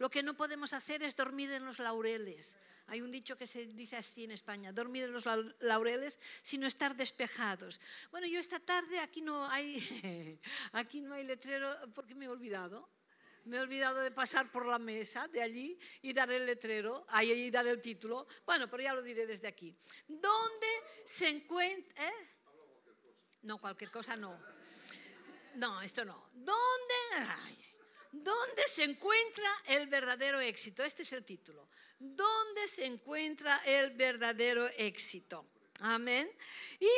Lo que no podemos hacer es dormir en los laureles. Hay un dicho que se dice así en España, dormir en los laureles, sino estar despejados. Bueno, yo esta tarde aquí no hay, aquí no hay letrero porque me he olvidado. Me he olvidado de pasar por la mesa de allí y dar el letrero, ahí y dar el título. Bueno, pero ya lo diré desde aquí. ¿Dónde se encuentra? Eh? No, cualquier cosa no. No, esto no. ¿Dónde? ¿Dónde se encuentra el verdadero éxito? Este es el título. ¿Dónde se encuentra el verdadero éxito? Amén. Y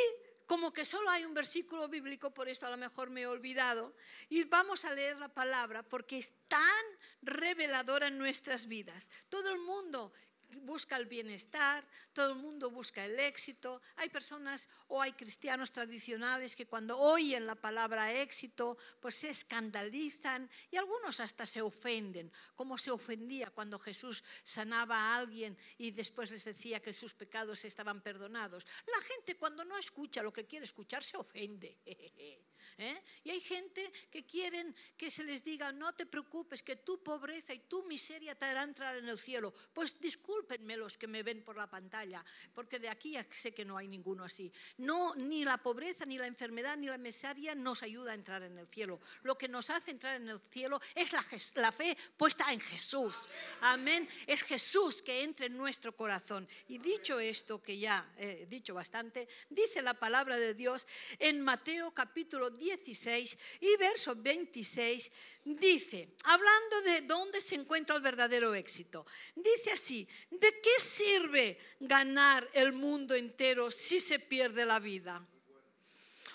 como que solo hay un versículo bíblico, por esto a lo mejor me he olvidado, y vamos a leer la palabra porque es tan reveladora en nuestras vidas. Todo el mundo busca el bienestar, todo el mundo busca el éxito. Hay personas o hay cristianos tradicionales que cuando oyen la palabra éxito, pues se escandalizan y algunos hasta se ofenden, como se ofendía cuando Jesús sanaba a alguien y después les decía que sus pecados estaban perdonados. La gente cuando no escucha lo que quiere escuchar se ofende. ¿eh? Y hay gente que quieren que se les diga, no te preocupes, que tu pobreza y tu miseria te harán entrar en el cielo. Pues discúlpenme los que me ven por la pantalla, porque de aquí sé que no hay ninguno así. No, ni la pobreza, ni la enfermedad, ni la miseria nos ayuda a entrar en el cielo. Lo que nos hace entrar en el cielo es la, la fe puesta en Jesús. Amén. Es Jesús que entra en nuestro corazón. Y dicho esto, que ya he dicho bastante, dice la palabra de Dios en Mateo capítulo 10 16 y verso 26 dice, hablando de dónde se encuentra el verdadero éxito, dice así, ¿de qué sirve ganar el mundo entero si se pierde la vida?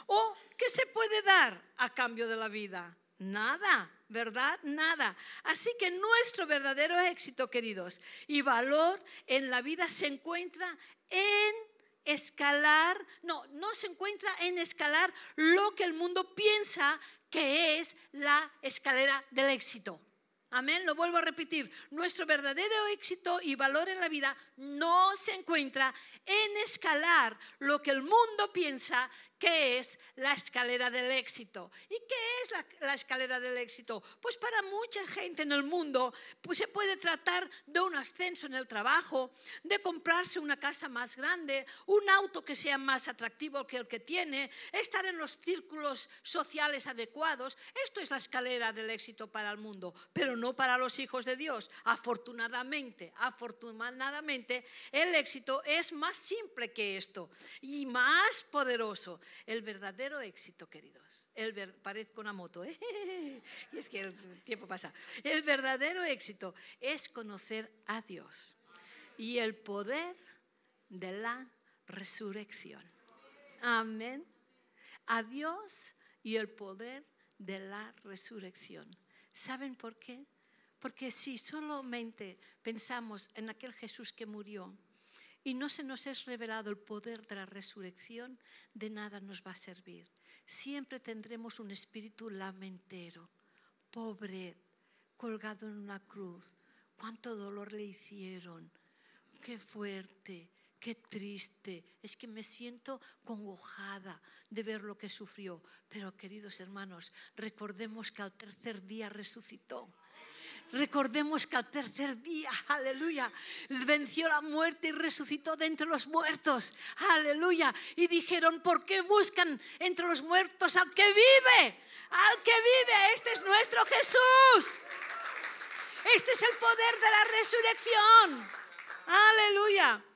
¿O qué se puede dar a cambio de la vida? Nada, ¿verdad? Nada. Así que nuestro verdadero éxito, queridos, y valor en la vida se encuentra en escalar, no, no se encuentra en escalar lo que el mundo piensa que es la escalera del éxito. Amén, lo vuelvo a repetir. Nuestro verdadero éxito y valor en la vida no se encuentra en escalar lo que el mundo piensa ¿Qué es la escalera del éxito? ¿Y qué es la, escalera del éxito? Pues para mucha gente en el mundo pues se puede tratar de un ascenso en el trabajo, de comprarse una casa más grande, un auto que sea más atractivo que el que tiene, estar en los círculos sociales adecuados. Esto es la escalera del éxito para el mundo, pero no para los hijos de Dios. Afortunadamente, afortunadamente, el éxito es más simple que esto y más poderoso. El verdadero éxito, queridos, el parezco una moto, ¿eh? y es que el tiempo pasa. El verdadero éxito es conocer a Dios y el poder de la resurrección. Amén. A Dios y el poder de la resurrección. ¿Saben por qué? Porque si solamente pensamos en aquel Jesús que murió, y no se nos es revelado el poder de la resurrección, de nada nos va a servir. Siempre tendremos un espíritu lamentero, pobre, colgado en una cruz. Cuánto dolor le hicieron. Qué fuerte, qué triste. Es que me siento congojada de ver lo que sufrió. Pero queridos hermanos, recordemos que al tercer día resucitó Recordemos que al tercer día, aleluya, venció la muerte y resucitó de entre los muertos, aleluya. Y dijeron, ¿por qué buscan entre los muertos al que vive? Al que vive, este es nuestro Jesús. Este es el poder de la resurrección. Aleluya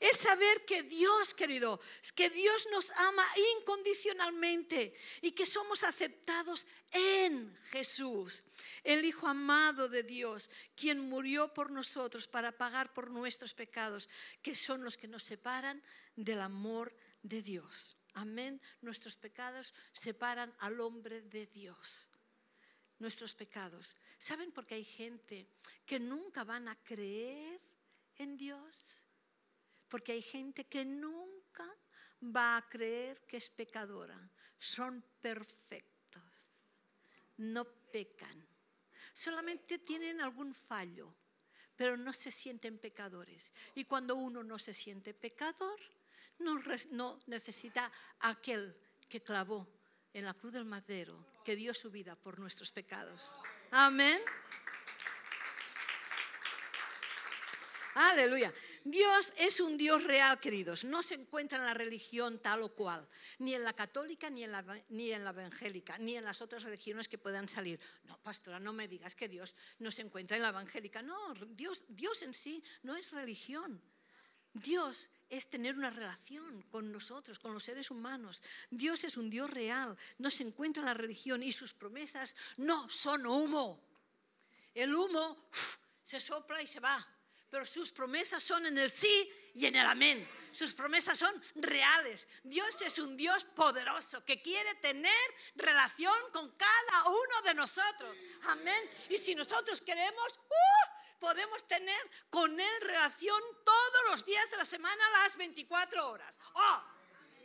es saber que Dios, querido, que Dios nos ama incondicionalmente y que somos aceptados en Jesús, el Hijo amado de Dios, quien murió por nosotros para pagar por nuestros pecados, que son los que nos separan del amor de Dios. Amén. Nuestros pecados separan al hombre de Dios. Nuestros pecados. ¿Saben por qué hay gente que nunca van a creer en Dios? Porque hay gente que nunca va a creer que es pecadora. Son perfectos, no pecan. Solamente tienen algún fallo, pero no se sienten pecadores. Y cuando uno no se siente pecador, no, necesita aquel que clavó en la cruz del madero, que dio su vida por nuestros pecados. Amén. Aleluya. Dios es un Dios real, queridos. No se encuentra en la religión tal o cual, ni en la católica, ni en la, ni en la evangélica, ni en las otras religiones que puedan salir. No, pastora, no me digas que Dios no se encuentra en la evangélica. No, Dios, Dios en sí no es religión. Dios es tener una relación con nosotros, con los seres humanos. Dios es un Dios real, no se encuentra en la religión y sus promesas no son humo. El humo se sopla y se va, pero sus promesas son en el sí y en el amén. Sus promesas son reales. Dios es un Dios poderoso que quiere tener relación con cada uno de nosotros. Amén. Y si nosotros queremos, ¡uh! podemos tener con Él relación todos los días de la semana las 24 horas. ¡Oh!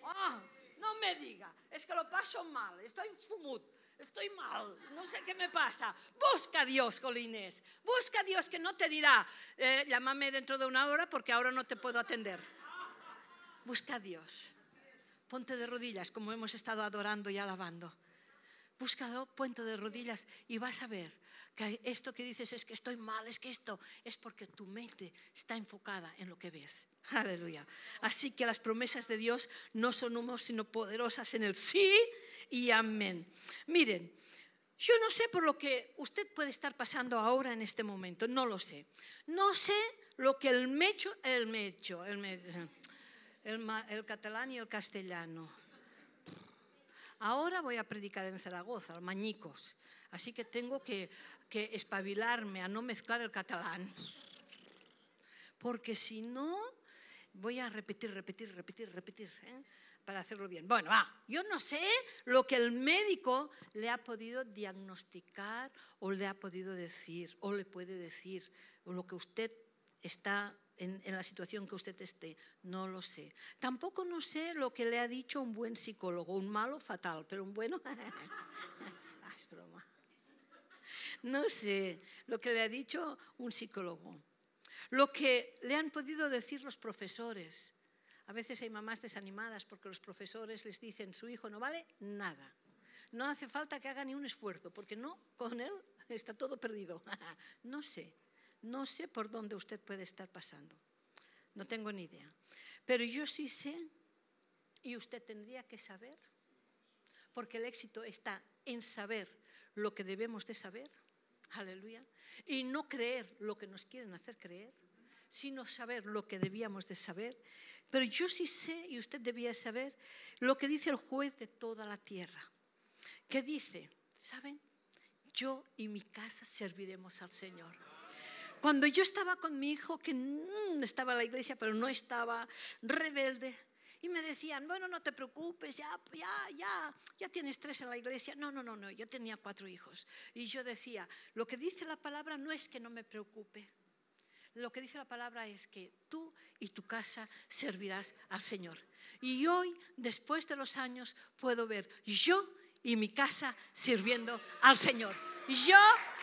¡Oh! No me diga, es que lo paso mal, estoy fumut estoy mal, no sé qué me pasa. Busca a Dios, Colines. Busca a Dios que no te dirá, eh, llámame dentro de una hora porque ahora no te puedo atender. Busca a Dios. Ponte de rodillas como hemos estado adorando y alabando. Búscalo, ponte de rodillas y vas a ver que esto que dices es que estoy mal, es que esto es porque tu mente está enfocada en lo que ves. Aleluya. Así que las promesas de Dios no son humos, sino poderosas en el sí y amén. Miren, yo no sé por lo que usted puede estar pasando ahora en este momento, no lo sé. No sé lo que el mecho, el mecho, el, el catalán y el castellano. Ahora voy a predicar en Zaragoza, al Mañicos, así que tengo que, espabilarme a no mezclar el catalán. Porque si no, voy a repetir, repetir, repetir, repetir. ¿eh? para hacerlo bien. Bueno, ah, yo no sé lo que el médico le ha podido diagnosticar o le ha podido decir o le puede decir o lo que usted está en, la situación que usted esté, no lo sé. Tampoco no sé lo que le ha dicho un buen psicólogo, un malo fatal, pero un bueno... Ah, es broma. No sé lo que le ha dicho un psicólogo, lo que le han podido decir los profesores, a veces hay mamás desanimadas porque los profesores les dicen su hijo no vale nada. No hace falta que haga ni un esfuerzo porque no, con él está todo perdido. no sé, no sé por dónde usted puede estar pasando. No tengo ni idea. Pero yo sí sé y usted tendría que saber, porque el éxito está en saber lo que debemos de saber, aleluya, y no creer lo que nos quieren hacer creer, sino saber lo que debíamos de saber. Pero yo sí sé, y usted debía saber, lo que dice el juez de toda la tierra. ¿Qué dice? ¿Saben? Yo y mi casa serviremos al Señor. Cuando yo estaba con mi hijo, que estaba en la iglesia, pero no estaba rebelde, y me decían, bueno, no te preocupes, ya, ya, ya, ya tienes tres en la iglesia. No, no, no, no, yo tenía cuatro hijos. Y yo decía, lo que dice la palabra no es que no me preocupe, lo que dice la palabra es que tú y tu casa servirás al Señor. Y hoy, después de los años, puedo ver yo y mi casa sirviendo al Señor. Yo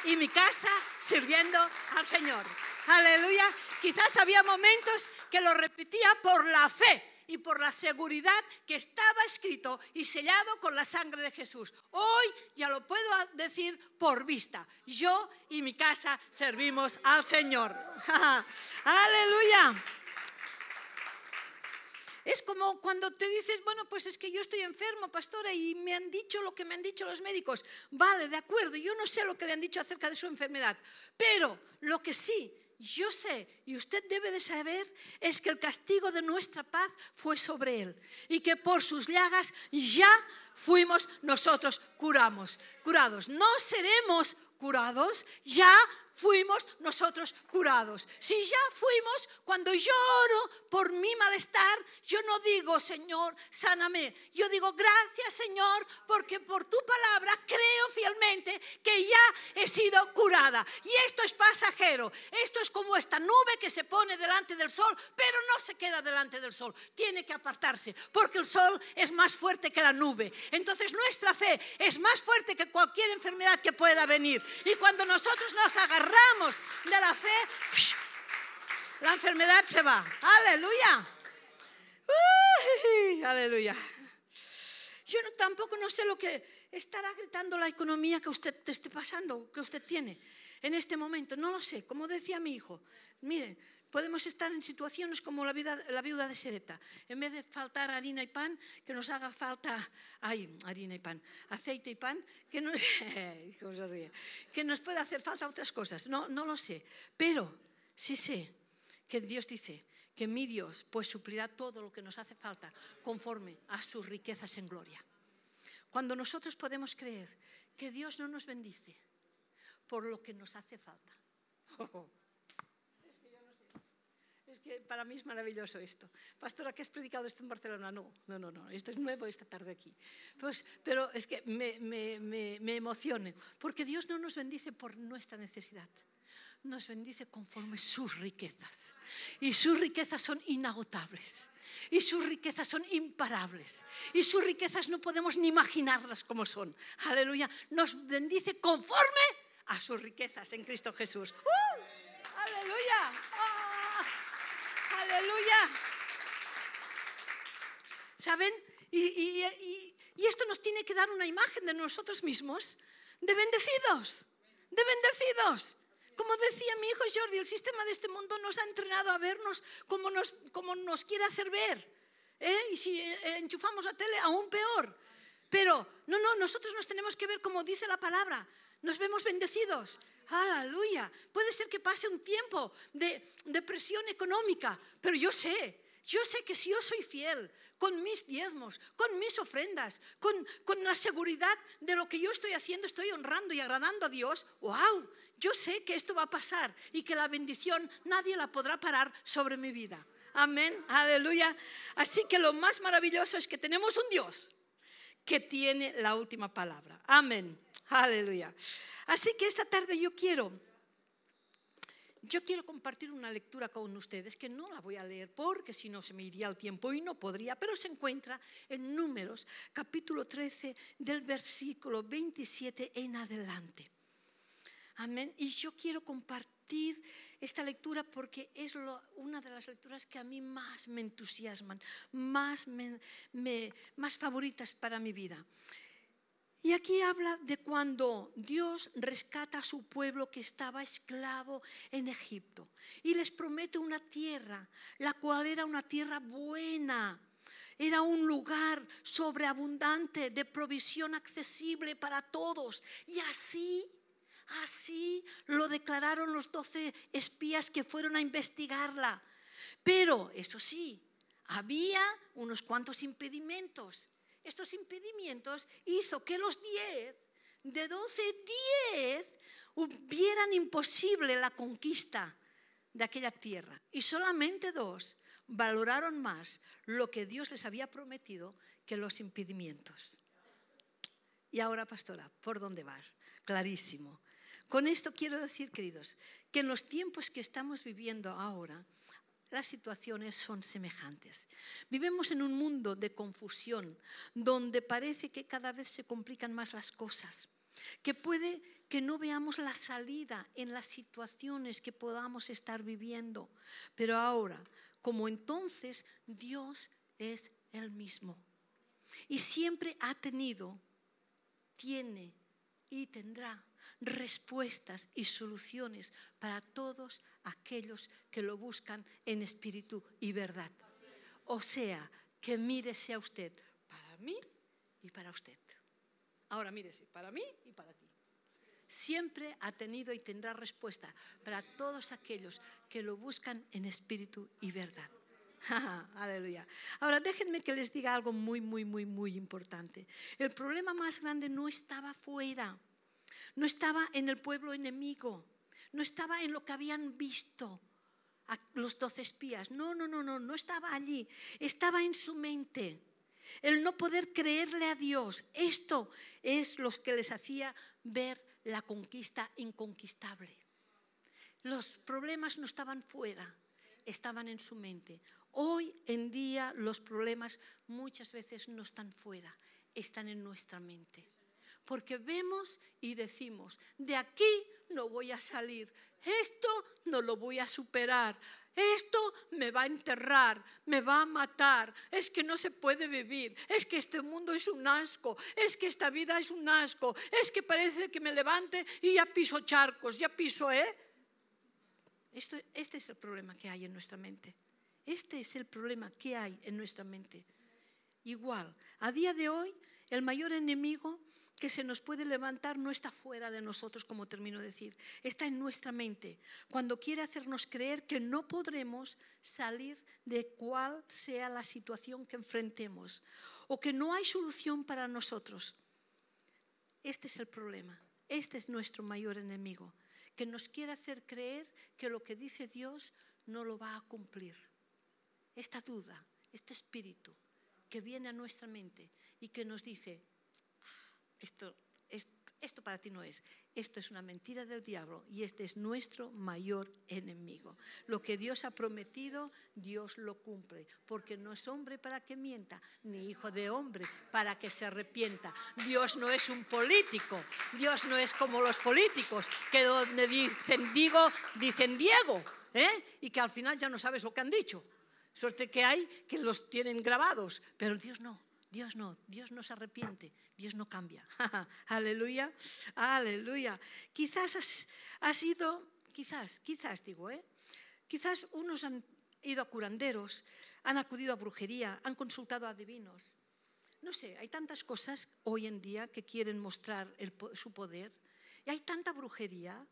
y mi casa sirviendo al Señor. Aleluya. Quizás había momentos que lo repetía por la fe y por la seguridad que estaba escrito y sellado con la sangre de Jesús. Hoy ya lo puedo decir por vista. Yo y mi casa servimos al Señor. Aleluya. Es como cuando te dices, bueno, pues es que yo estoy enfermo, pastora, y me han dicho lo que me han dicho los médicos. Vale, de acuerdo, yo no sé lo que le han dicho acerca de su enfermedad, pero lo que sí yo sé y usted debe de saber es que el castigo de nuestra paz fue sobre él y que por sus llagas ya fuimos nosotros curamos, curados. No seremos curados, ya fuimos nosotros curados. Si ya fuimos, cuando yo oro por mi malestar, yo no digo, Señor, sáname. Yo digo, gracias, Señor, porque por tu palabra creo fielmente que ya he sido curada. Y esto es pasajero. Esto es como esta nube que se pone delante del sol, pero no se queda delante del sol. Tiene que apartarse, porque el sol es más fuerte que la nube. Entonces nuestra fe es más fuerte que cualquier enfermedad que pueda venir. Y cuando nosotros nos agarramos, de la fe, la enfermedad se va. Aleluya. aleluya. Yo tampoco no sé lo que estará gritando la economía que usted esté pasando, que usted tiene en este momento. No lo sé. Como decía mi hijo, miren, podemos estar en situaciones como la, vida, la viuda de Sereta. En vez de faltar harina y pan, que nos haga falta, ay, harina y pan, aceite y pan, que nos, que nos puede hacer falta otras cosas. No, no lo sé. Pero sí sé que Dios dice que mi Dios pues suplirá todo lo que nos hace falta conforme a sus riquezas en gloria. Cuando nosotros podemos creer que Dios no nos bendice por lo que nos hace falta. Es que yo no sé. Es que para mí es maravilloso esto. Pastora, ¿qué has predicado esto en Barcelona? No, no, no, no. Esto es nuevo esta tarde aquí. Pues, pero es que me, me, me, me emocione, porque Dios no nos bendice por nuestra necesidad nos bendice conforme sus riquezas. Y sus riquezas son inagotables. Y sus riquezas son imparables. Y sus riquezas no podemos ni imaginarlas como son. Aleluya. Nos bendice conforme a sus riquezas en Cristo Jesús. ¡Uh! Aleluya. Aleluya. ¿Saben? Y, esto nos tiene que dar una imagen de nosotros mismos, de bendecidos, de bendecidos. Como decía mi hijo Jordi, el sistema de este mundo nos ha entrenado a vernos como nos, como nos quiere hacer ver. ¿eh? Y si eh, enchufamos la tele, aún peor. Pero no, no, nosotros nos tenemos que ver como dice la palabra. Nos vemos bendecidos. Aleluya. Puede ser que pase un tiempo de, de presión económica, pero yo sé yo sé que si yo soy fiel con mis diezmos, con mis ofrendas, con, con, la seguridad de lo que yo estoy haciendo, estoy honrando y agradando a Dios, wow, yo sé que esto va a pasar y que la bendición nadie la podrá parar sobre mi vida. Amén, aleluya. Así que lo más maravilloso es que tenemos un Dios que tiene la última palabra. Amén, aleluya. Así que esta tarde yo quiero yo quiero compartir una lectura con ustedes que no la voy a leer porque si no se me iría el tiempo y no podría, pero se encuentra en Números, capítulo 13, del versículo 27 en adelante. Amén. Y yo quiero compartir esta lectura porque es una de las lecturas que a mí más me entusiasman, más, más favoritas para mi vida. Y aquí habla de cuando Dios rescata a su pueblo que estaba esclavo en Egipto y les promete una tierra, la cual era una tierra buena. Era un lugar sobreabundante de provisión accesible para todos. Y así, así lo declararon los doce espías que fueron a investigarla. Pero, eso sí, había unos cuantos impedimentos estos impedimentos hizo que los 10, de 12, 10 hubieran imposible la conquista de aquella tierra. Y solamente dos valoraron más lo que Dios les había prometido que los impedimentos. Y ahora, pastora, ¿por dónde vas? Clarísimo. Con esto quiero decir, queridos, que en los tiempos que estamos viviendo ahora, las situaciones son semejantes. Vivimos en un mundo de confusión, donde parece que cada vez se complican más las cosas, que puede que no veamos la salida en las situaciones que podamos estar viviendo. Pero ahora, como entonces, Dios es el mismo. Y siempre ha tenido, tiene y tendrá respuestas y soluciones para todos aquellos que lo buscan en espíritu y verdad. O sea, que mírese a usted para mí y para usted. Ahora mírese, para mí y para ti. Siempre ha tenido y tendrá respuesta para todos aquellos que lo buscan en espíritu y verdad. Aleluya. Ahora déjenme que les diga algo muy, muy, muy, muy importante. El problema más grande no estaba fuera no estaba en el pueblo enemigo, no estaba en lo que habían visto los doce espías. No, no, no, no, no estaba allí. Estaba en su mente. El no poder creerle a Dios. Esto es lo que les hacía ver la conquista inconquistable. Los problemas no estaban fuera, estaban en su mente. Hoy en día los problemas muchas veces no están fuera, están en nuestra mente porque vemos y decimos, de aquí no voy a salir, esto no lo voy a superar, esto me va a enterrar, me va a matar, es que no se puede vivir, es que este mundo es un asco, es que esta vida es un asco, es que parece que me levante y ya piso charcos, ya piso, ¿eh? Esto, este es el problema que hay en nuestra mente. Este es el problema que hay en nuestra mente. Igual, a día de hoy, el mayor enemigo que se nos puede levantar no está fuera de nosotros, como termino de decir, está en nuestra mente, cuando quiere hacernos creer que no podremos salir de cual sea la situación que enfrentemos o que no hay solución para nosotros. Este es el problema, este es nuestro mayor enemigo, que nos quiere hacer creer que lo que dice Dios no lo va a cumplir. Esta duda, este espíritu que viene a nuestra mente y que nos dice, esto, esto, para ti no es, esto es una mentira del diablo y este es nuestro mayor enemigo. Lo que Dios ha prometido, Dios lo cumple, porque no es hombre para que mienta, ni hijo de hombre para que se arrepienta. Dios no es un político, Dios no es como los políticos, que donde dicen digo, dicen Diego, ¿eh? y que al final ya no sabes lo que han dicho. Suerte que hay que los tienen grabados, pero Dios no. Dios no, Dios no se arrepiente, Dios no cambia. aleluya, aleluya. Quizás ha sido, quizás, quizás digo, ¿eh? Quizás unos han ido a curanderos, han acudido a brujería, han consultado a divinos. No sé, hay tantas cosas hoy en día que quieren mostrar su poder y hay tanta brujería,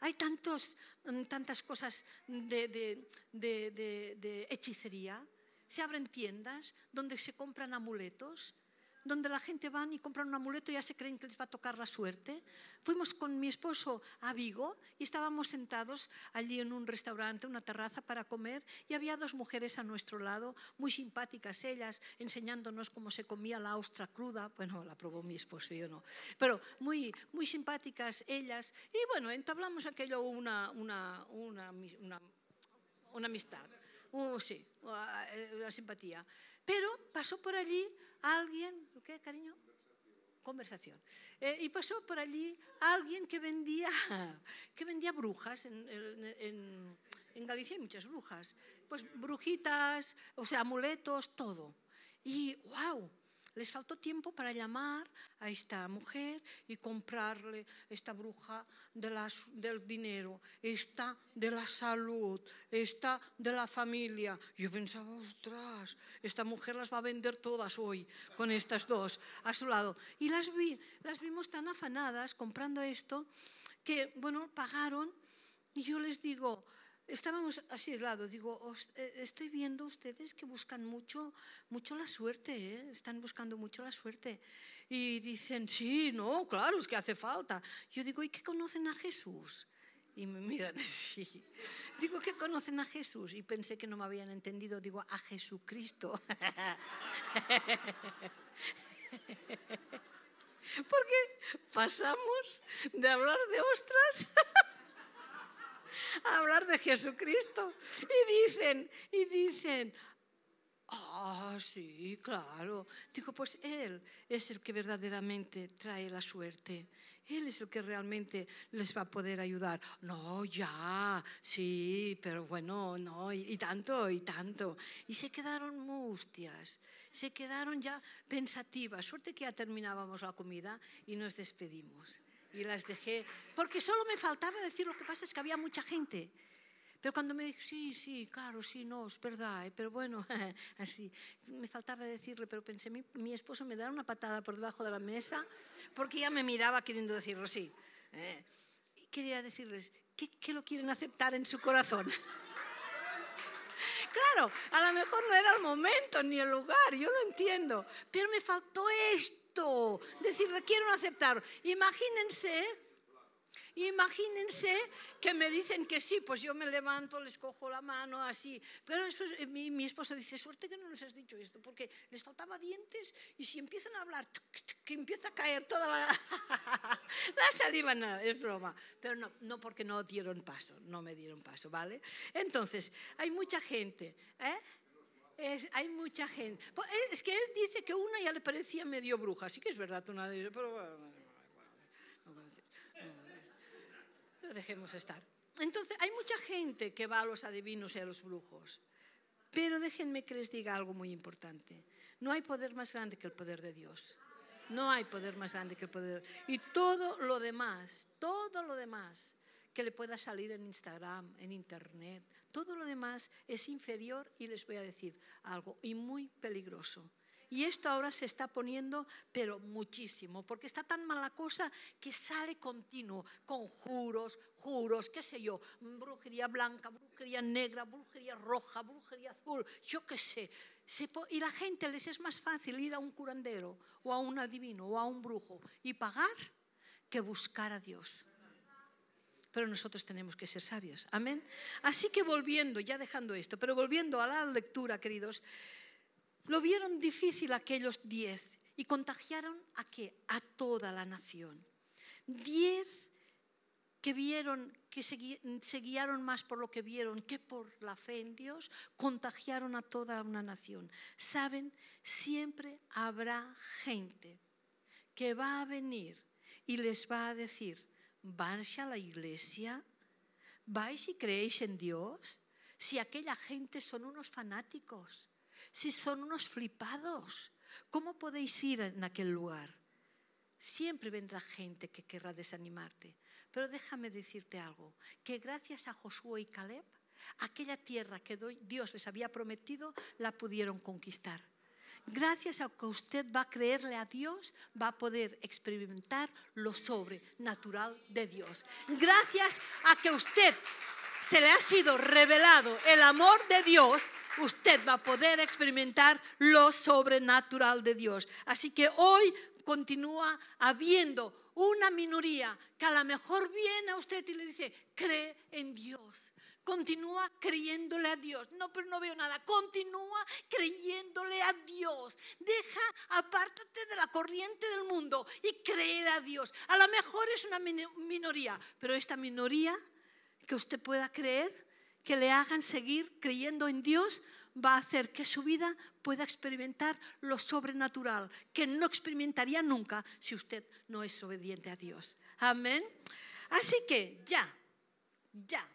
hay tantos, mm, tantas cosas de, de hechicería se abren tiendas donde se compran amuletos, donde la gente va y compran un amuleto y ya se creen que les va a tocar la suerte. Fuimos con mi esposo a Vigo y estábamos sentados allí en un restaurante, una terraza para comer y había dos mujeres a nuestro lado, muy simpáticas ellas, enseñándonos cómo se comía la ostra cruda. Bueno, la probó mi esposo, yo no. Pero muy, muy simpáticas ellas. Y bueno, entablamos aquello una, una, una, una, una amistad uh, sí, uh, la simpatía. Pero pasó por allí alguien, ¿qué cariño? Conversación. Eh, y pasó por allí alguien que vendía, que vendía brujas. En, en, en Galicia hay muchas brujas. Pues brujitas, o sea, amuletos, todo. Y wow, les faltó tiempo para llamar a esta mujer y comprarle esta bruja del dinero, esta de la salud, esta de la familia. Yo pensaba, ostras, esta mujer las va a vender todas hoy con estas dos a su lado. Y las, vi, las vimos tan afanadas comprando esto que, bueno, pagaron y yo les digo, estábamos así de lado, digo, eh, estoy viendo ustedes que buscan mucho, mucho la suerte, ¿eh? están buscando mucho la suerte. Y dicen, sí, no, claro, es que hace falta. Yo digo, ¿y qué conocen a Jesús? Y me miran así. Digo, ¿qué conocen a Jesús? Y pensé que no me habían entendido. Digo, a Jesucristo. Porque pasamos de hablar de ostras a hablar de Jesucristo. Y dicen, y dicen, ah, sí, claro. Digo, pues Él es el que verdaderamente trae la suerte. Él es el que realmente les va a poder ayudar. No, ya, sí, pero bueno, no, y, y tanto, y tanto. Y se quedaron mustias, se quedaron ya pensativas. Suerte que ya terminábamos la comida y nos despedimos y las dejé, porque solo me faltaba decir, lo que pasa es que había mucha gente. Pero cuando me dijo, sí, sí, claro, sí, no, es verdad, eh, pero bueno, así, me faltaba decirle, pero pensé, mi, mi, esposo me dará una patada por debajo de la mesa, porque ya me miraba queriendo decirlo, sí. Eh, y quería decirles, ¿qué, ¿qué lo quieren aceptar en su corazón? claro, a lo mejor no era el momento ni el lugar, yo lo entiendo, pero me faltó esto decir, quiero aceptar. Imagínense, imagínense que me dicen que sí, pues yo me levanto, les cojo la mano así. Pero eh, mi, mi, esposo dice, suerte que no les has dicho esto, porque les faltaba dientes y si empiezan a hablar, que empieza a caer toda la, la saliva, no, es broma. Pero no, no porque no dieron paso, no me dieron paso, ¿vale? Entonces, hay mucha gente, ¿eh? Hay mucha gente. Pues, eh, es que él dice que una ya le parecía medio bruja, sí que es verdad, una de pero bueno, dejemos estar. Entonces, hay mucha gente que va a los adivinos y a los brujos. Pero déjenme que les diga algo muy importante. No hay poder más grande que el poder de Dios. No hay poder más grande que el poder. Y todo lo demás, todo lo demás que le pueda salir en Instagram, en Internet. Todo lo demás es inferior y les voy a decir algo, y muy peligroso. Y esto ahora se está poniendo, pero muchísimo, porque está tan mala cosa que sale continuo, con juros, juros, qué sé yo, brujería blanca, brujería negra, brujería roja, brujería azul, yo qué sé. y la gente les es más fácil ir a un curandero o a un adivino o a un brujo y pagar que buscar a Dios. Pero nosotros tenemos que ser sabios. Amén. Así que volviendo, ya dejando esto, pero volviendo a la lectura, queridos, lo vieron difícil aquellos diez y contagiaron a qué? A toda la nación. Diez que vieron, que se, guiaron más por lo que vieron que por la fe en Dios, contagiaron a toda una nación. Saben, siempre habrá gente que va a venir y les va a decir, ¿vais a la iglesia? ¿Vais y creéis en Dios? Si aquella gente son unos fanáticos, si son unos flipados, ¿cómo podéis ir en aquel lugar? Siempre vendrá gente que querrá desanimarte. Pero déjame decirte algo, que gracias a Josué y Caleb, aquella tierra que Dios les había prometido, la pudieron conquistar. Gracias a que usted va a creerle a Dios, va a poder experimentar lo sobrenatural de Dios. Gracias a que usted se le ha sido revelado el amor de Dios, usted va a poder experimentar lo sobrenatural de Dios. Así que hoy continúa habiendo una minoría que a lo mejor viene a usted y le dice, cree en Dios. Continúa creyéndole a Dios. No, pero no veo nada. Continúa creyéndole a Dios. Deja, apártate de la corriente del mundo y cree a Dios. A lo mejor es una minoría, pero esta minoría que usted pueda creer, que le hagan seguir creyendo en Dios, va a hacer que su vida pueda experimentar lo sobrenatural, que no experimentaría nunca si usted no es obediente a Dios. Amén. Así que ya, ya,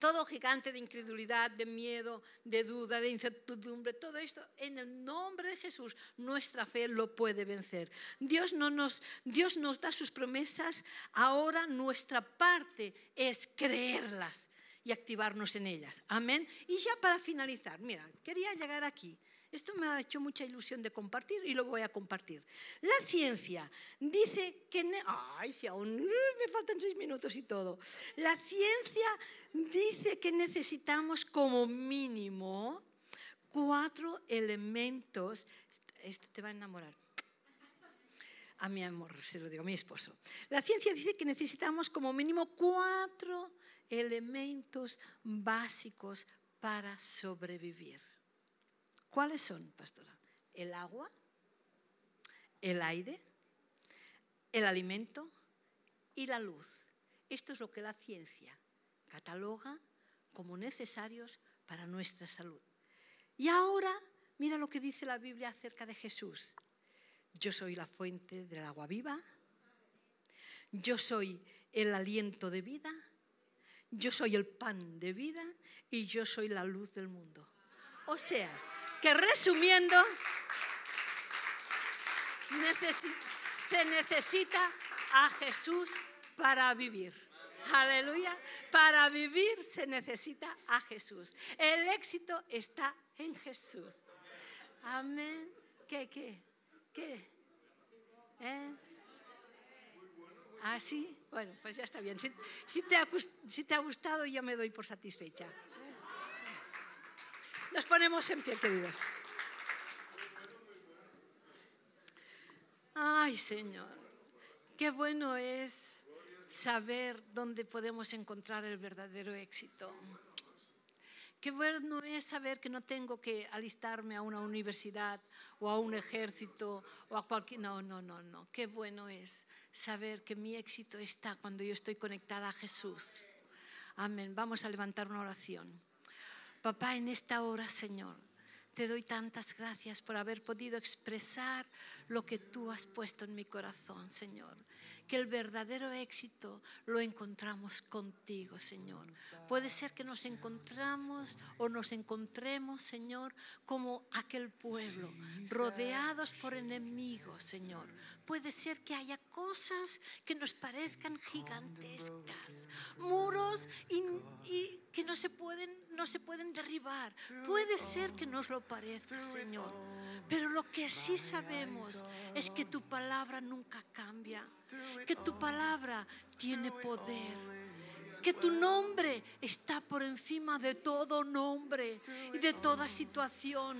todo gigante de incredulidad, de miedo, de duda, de incertidumbre, todo esto en el nombre de Jesús, nuestra fe lo puede vencer. Dios, no nos, Dios nos da sus promesas, ahora nuestra parte es creerlas y activarnos en ellas. Amén. Y ya para finalizar, mira, quería llegar aquí. Esto me ha hecho mucha ilusión de compartir y lo voy a compartir. La ciencia dice que... Aún me faltan seis minutos y todo. La ciencia dice que necesitamos como mínimo cuatro elementos. Esto te va a enamorar. A mi amor, se lo digo, a mi esposo. La ciencia dice que necesitamos como mínimo cuatro elementos básicos para sobrevivir. ¿Cuáles son, pastora? El agua, el aire, el alimento y la luz. Esto es lo que la ciencia cataloga como necesarios para nuestra salud. Y ahora, mira lo que dice la Biblia acerca de Jesús. Yo soy la fuente del agua viva, yo soy el aliento de vida, yo soy el pan de vida y yo soy la luz del mundo. O sea, que resumiendo, se necesita a Jesús para vivir. Aleluya. Para vivir se necesita a Jesús. El éxito está en Jesús. Amén. ¿Qué, qué? ¿Qué? ¿Eh? ¿Ah, sí? Bueno, pues ya está bien. Si, te ha, si te ha gustado, yo me doy por satisfecha. Nos ponemos en pie, queridos. Ay, Señor, qué bueno es saber dónde podemos encontrar el verdadero éxito. Qué bueno es saber que no tengo que alistarme a una universidad o a un ejército o a cualquier... No, no, no, no. Qué bueno es saber que mi éxito está cuando yo estoy conectada a Jesús. Amén. Vamos a levantar una oración. Papá, en esta hora, Señor, te doy tantas gracias por haber podido expresar lo que tú has puesto en mi corazón, Señor que el verdadero éxito lo encontramos contigo, Señor. Puede ser que nos encontramos o nos encontremos, Señor, como aquel pueblo, rodeados por enemigos, Señor. Puede ser que haya cosas que nos parezcan gigantescas muros y, y que no se pueden, no se pueden derribar. Puede ser que nos lo parezca, Señor. Pero lo que sí sabemos es que tu palabra nunca cambia, que tu palabra tiene poder que tu nombre está por encima de todo nombre y de toda situación.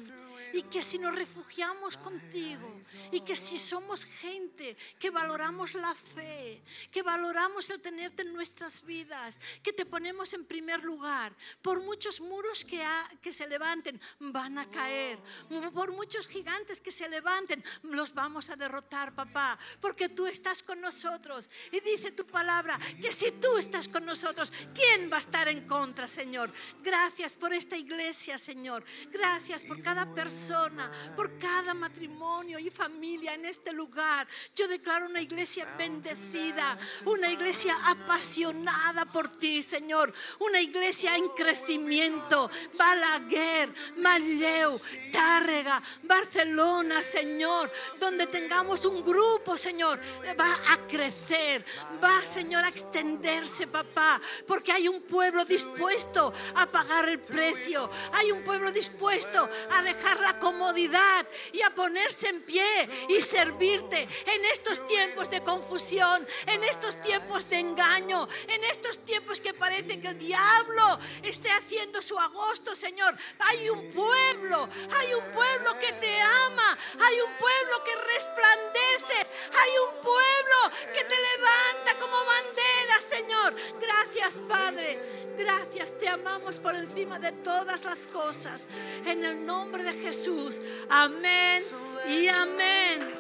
Y que si nos refugiamos contigo y que si somos gente que valoramos la fe, que valoramos el tenerte en nuestras vidas, que te ponemos en primer lugar, por muchos muros que, que se levanten, van a caer. Por muchos gigantes que se levanten, los vamos a derrotar, papá, porque tú estás con nosotros. Y dice tu palabra que si tú estás con nosotros, ¿quién va a estar en contra, Señor? Gracias por esta iglesia, Señor. Gracias por cada persona, por cada matrimonio y familia en este lugar. Yo declaro una iglesia bendecida, una iglesia apasionada por ti, Señor. Una iglesia en crecimiento. Balaguer, Manlleu, Tárrega, Barcelona, Señor. Donde tengamos un grupo, Señor, va a crecer. Va, Señor, a extenderse, papá porque hay un pueblo dispuesto a pagar el precio, hay un pueblo dispuesto a dejar la comodidad y a ponerse en pie y servirte en estos tiempos de confusión, en estos tiempos de engaño, en estos tiempos que parece que el diablo esté haciendo su agosto, Señor. Hay un pueblo, hay un pueblo que te ama, hay un pueblo que resplandece, hay un pueblo que te levanta como bandera, Señor. Gracias Gracias, Padre. Gracias, te amamos por encima de todas las cosas. En el nombre de Jesús. Amén y amén.